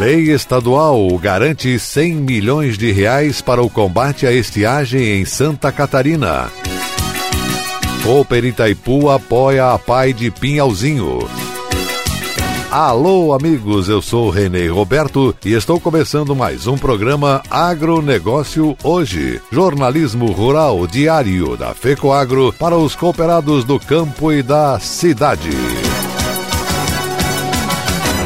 Lei estadual garante 100 milhões de reais para o combate à estiagem em Santa Catarina. Cooper Itaipu apoia a Pai de Pinhalzinho. Alô, amigos, eu sou Renê Roberto e estou começando mais um programa Agronegócio Hoje. Jornalismo rural diário da FECOAGro para os cooperados do campo e da cidade.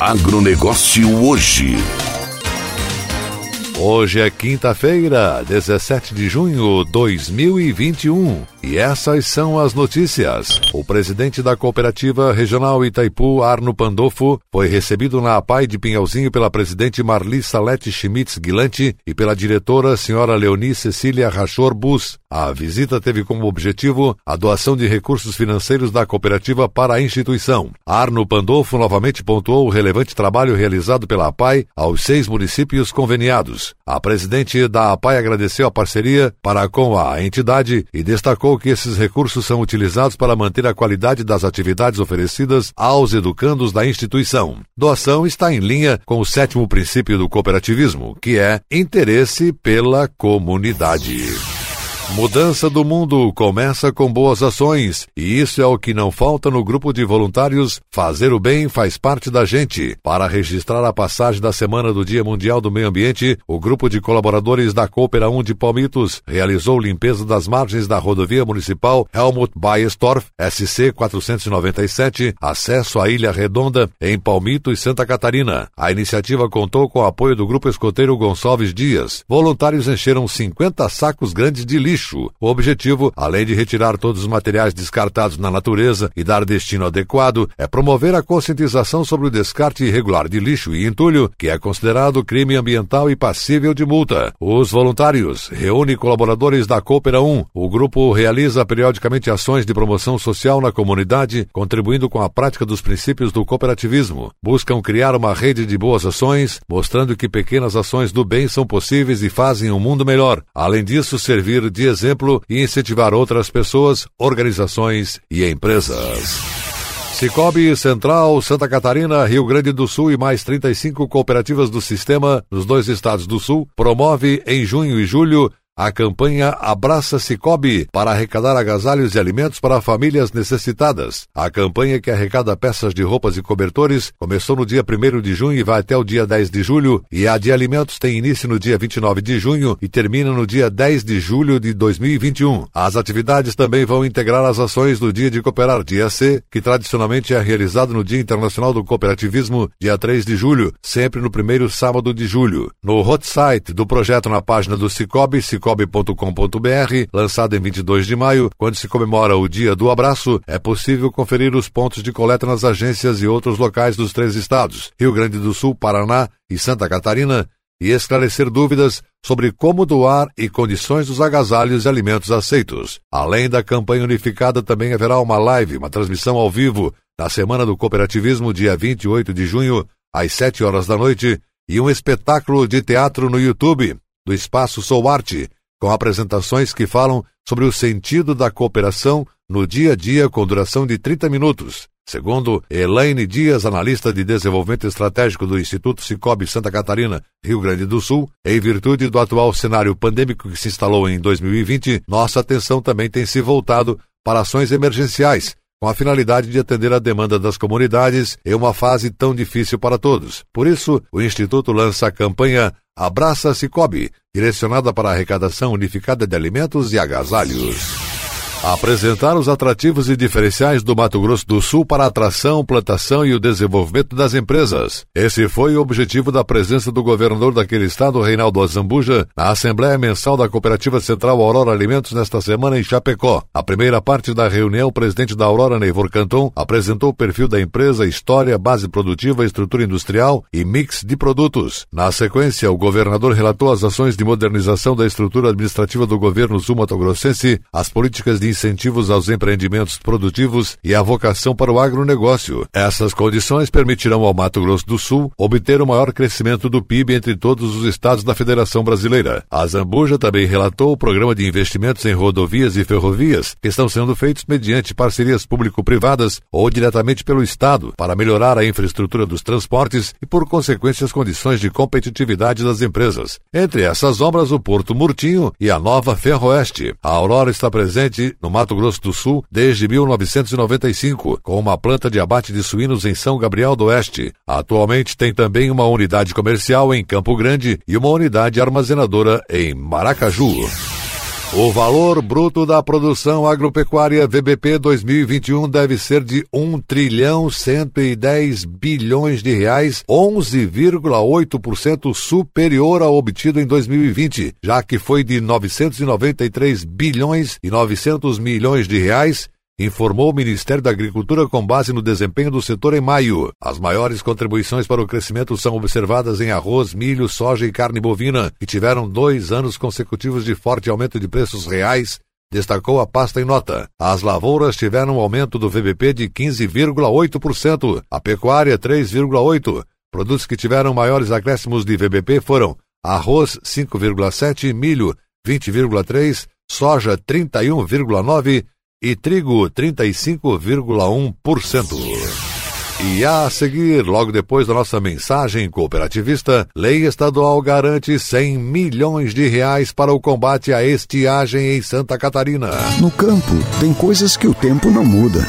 Agronegócio hoje. Hoje é quinta-feira, 17 de junho de 2021. E essas são as notícias. O presidente da Cooperativa Regional Itaipu, Arno Pandolfo, foi recebido na APAI de Pinhalzinho pela presidente Marli Salete Schmitz Guilante e pela diretora senhora Leoni Cecília Rachor Bus. A visita teve como objetivo a doação de recursos financeiros da cooperativa para a instituição. Arno Pandolfo novamente pontuou o relevante trabalho realizado pela APAI aos seis municípios conveniados. A presidente da APAI agradeceu a parceria para com a entidade e destacou que esses recursos são utilizados para manter a qualidade das atividades oferecidas aos educandos da instituição. Doação está em linha com o sétimo princípio do cooperativismo, que é interesse pela comunidade. Mudança do mundo começa com boas ações, e isso é o que não falta no grupo de voluntários Fazer o Bem faz parte da gente. Para registrar a passagem da Semana do Dia Mundial do Meio Ambiente, o grupo de colaboradores da Coopera 1 de Palmitos realizou limpeza das margens da rodovia municipal Helmut Baestorf, SC 497, acesso à Ilha Redonda, em Palmito e Santa Catarina. A iniciativa contou com o apoio do grupo escoteiro Gonçalves Dias. Voluntários encheram 50 sacos grandes de lixo lixo. O objetivo, além de retirar todos os materiais descartados na natureza e dar destino adequado, é promover a conscientização sobre o descarte irregular de lixo e entulho, que é considerado crime ambiental e passível de multa. Os voluntários reúnem colaboradores da Coopera 1. O grupo realiza periodicamente ações de promoção social na comunidade, contribuindo com a prática dos princípios do cooperativismo. Buscam criar uma rede de boas ações, mostrando que pequenas ações do bem são possíveis e fazem um mundo melhor. Além disso, servir de exemplo e incentivar outras pessoas, organizações e empresas. Cicobi Central, Santa Catarina, Rio Grande do Sul e mais 35 cooperativas do sistema nos dois estados do Sul promove em junho e julho a campanha Abraça Cicobi para arrecadar agasalhos e alimentos para famílias necessitadas. A campanha que arrecada peças de roupas e cobertores começou no dia 1 de junho e vai até o dia 10 de julho, e a de alimentos tem início no dia 29 de junho e termina no dia 10 de julho de 2021. As atividades também vão integrar as ações do Dia de Cooperar, dia C, que tradicionalmente é realizado no Dia Internacional do Cooperativismo, dia 3 de julho, sempre no primeiro sábado de julho. No hot site do projeto na página do Cicobi, Cicobi cicobi.com.br, lançado em 22 de maio, quando se comemora o Dia do Abraço, é possível conferir os pontos de coleta nas agências e outros locais dos três estados, Rio Grande do Sul, Paraná e Santa Catarina, e esclarecer dúvidas sobre como doar e condições dos agasalhos e alimentos aceitos. Além da campanha unificada, também haverá uma live, uma transmissão ao vivo, na Semana do Cooperativismo, dia 28 de junho, às 7 horas da noite, e um espetáculo de teatro no YouTube, do Espaço Sou Arte, com apresentações que falam sobre o sentido da cooperação no dia a dia com duração de 30 minutos. Segundo Elaine Dias, analista de desenvolvimento estratégico do Instituto Cicobi Santa Catarina, Rio Grande do Sul, em virtude do atual cenário pandêmico que se instalou em 2020, nossa atenção também tem se voltado para ações emergenciais, com a finalidade de atender a demanda das comunidades em uma fase tão difícil para todos. Por isso, o Instituto lança a campanha Abraça Cicobi, direcionada para a arrecadação unificada de alimentos e agasalhos apresentar os atrativos e diferenciais do Mato Grosso do Sul para a atração, plantação e o desenvolvimento das empresas. Esse foi o objetivo da presença do governador daquele estado, Reinaldo Azambuja, na Assembleia Mensal da Cooperativa Central Aurora Alimentos nesta semana em Chapecó. A primeira parte da reunião, o presidente da Aurora, Neivor Canton, apresentou o perfil da empresa, história, base produtiva, estrutura industrial e mix de produtos. Na sequência, o governador relatou as ações de modernização da estrutura administrativa do governo sul-mato-grossense, as políticas de incentivos aos empreendimentos produtivos e a vocação para o agronegócio. Essas condições permitirão ao Mato Grosso do Sul obter o maior crescimento do PIB entre todos os estados da Federação Brasileira. A Zambuja também relatou o programa de investimentos em rodovias e ferrovias que estão sendo feitos mediante parcerias público-privadas ou diretamente pelo Estado para melhorar a infraestrutura dos transportes e, por consequência, as condições de competitividade das empresas. Entre essas obras, o Porto Murtinho e a nova Ferroeste. A Aurora está presente no Mato Grosso do Sul desde 1995, com uma planta de abate de suínos em São Gabriel do Oeste. Atualmente tem também uma unidade comercial em Campo Grande e uma unidade armazenadora em Maracaju. O valor bruto da produção agropecuária VBP 2021 deve ser de 1 trilhão 110 bilhões de reais, 11,8% superior ao obtido em 2020, já que foi de 993 bilhões e 900 milhões de reais informou o Ministério da Agricultura com base no desempenho do setor em maio. As maiores contribuições para o crescimento são observadas em arroz, milho, soja e carne bovina, que tiveram dois anos consecutivos de forte aumento de preços reais destacou a pasta em nota. As lavouras tiveram um aumento do VBP de 15,8%, a pecuária 3,8%. Produtos que tiveram maiores acréscimos de VBP foram arroz 5,7%, milho 20,3%, soja 31,9% e trigo 35,1%. E a seguir, logo depois da nossa mensagem cooperativista, Lei Estadual garante 100 milhões de reais para o combate à estiagem em Santa Catarina. No campo, tem coisas que o tempo não muda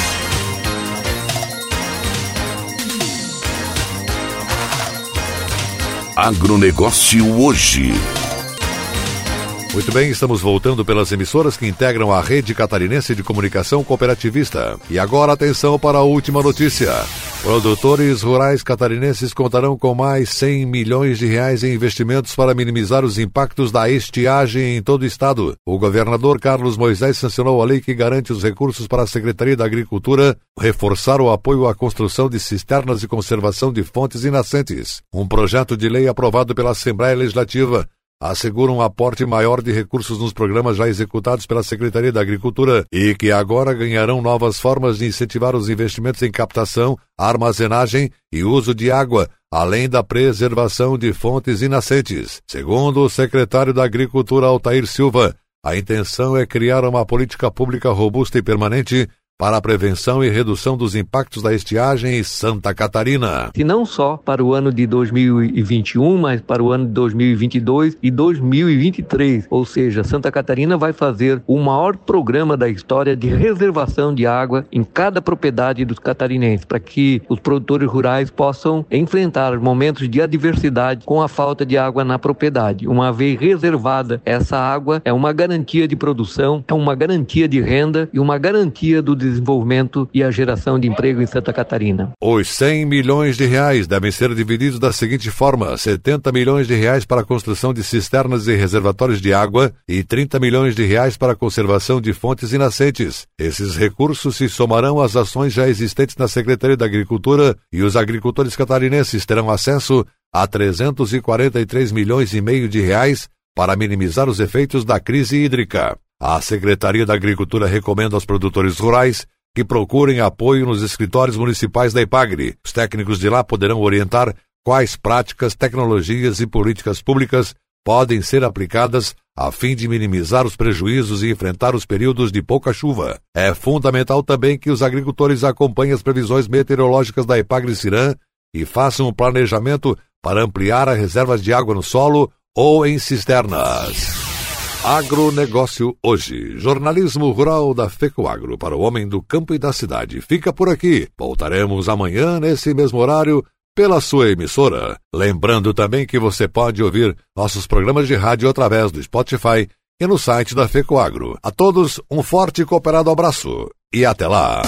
Agronegócio hoje. Muito bem, estamos voltando pelas emissoras que integram a rede catarinense de comunicação cooperativista. E agora atenção para a última notícia. Produtores rurais catarinenses contarão com mais 100 milhões de reais em investimentos para minimizar os impactos da estiagem em todo o estado. O governador Carlos Moisés sancionou a lei que garante os recursos para a Secretaria da Agricultura reforçar o apoio à construção de cisternas de conservação de fontes e nascentes. Um projeto de lei aprovado pela Assembleia Legislativa assegura um aporte maior de recursos nos programas já executados pela Secretaria da Agricultura e que agora ganharão novas formas de incentivar os investimentos em captação, armazenagem e uso de água, além da preservação de fontes e nascentes. Segundo o secretário da Agricultura Altair Silva, a intenção é criar uma política pública robusta e permanente para a prevenção e redução dos impactos da estiagem em Santa Catarina. E não só para o ano de 2021, mas para o ano de 2022 e 2023. Ou seja, Santa Catarina vai fazer o maior programa da história de reservação de água em cada propriedade dos catarinenses, para que os produtores rurais possam enfrentar momentos de adversidade com a falta de água na propriedade. Uma vez reservada, essa água é uma garantia de produção, é uma garantia de renda e uma garantia do desenvolvimento desenvolvimento e a geração de emprego em Santa Catarina. Os 100 milhões de reais devem ser divididos da seguinte forma: 70 milhões de reais para a construção de cisternas e reservatórios de água e 30 milhões de reais para a conservação de fontes e nascentes. Esses recursos se somarão às ações já existentes na Secretaria da Agricultura e os agricultores catarinenses terão acesso a 343 milhões e meio de reais para minimizar os efeitos da crise hídrica. A Secretaria da Agricultura recomenda aos produtores rurais que procurem apoio nos escritórios municipais da Ipagre. Os técnicos de lá poderão orientar quais práticas, tecnologias e políticas públicas podem ser aplicadas a fim de minimizar os prejuízos e enfrentar os períodos de pouca chuva. É fundamental também que os agricultores acompanhem as previsões meteorológicas da Ipagre Cirã e façam um planejamento para ampliar as reservas de água no solo ou em cisternas. Agronegócio hoje. Jornalismo rural da FECOAGRO para o homem do campo e da cidade. Fica por aqui. Voltaremos amanhã nesse mesmo horário pela sua emissora. Lembrando também que você pode ouvir nossos programas de rádio através do Spotify e no site da FECOAGRO. A todos um forte e cooperado abraço e até lá.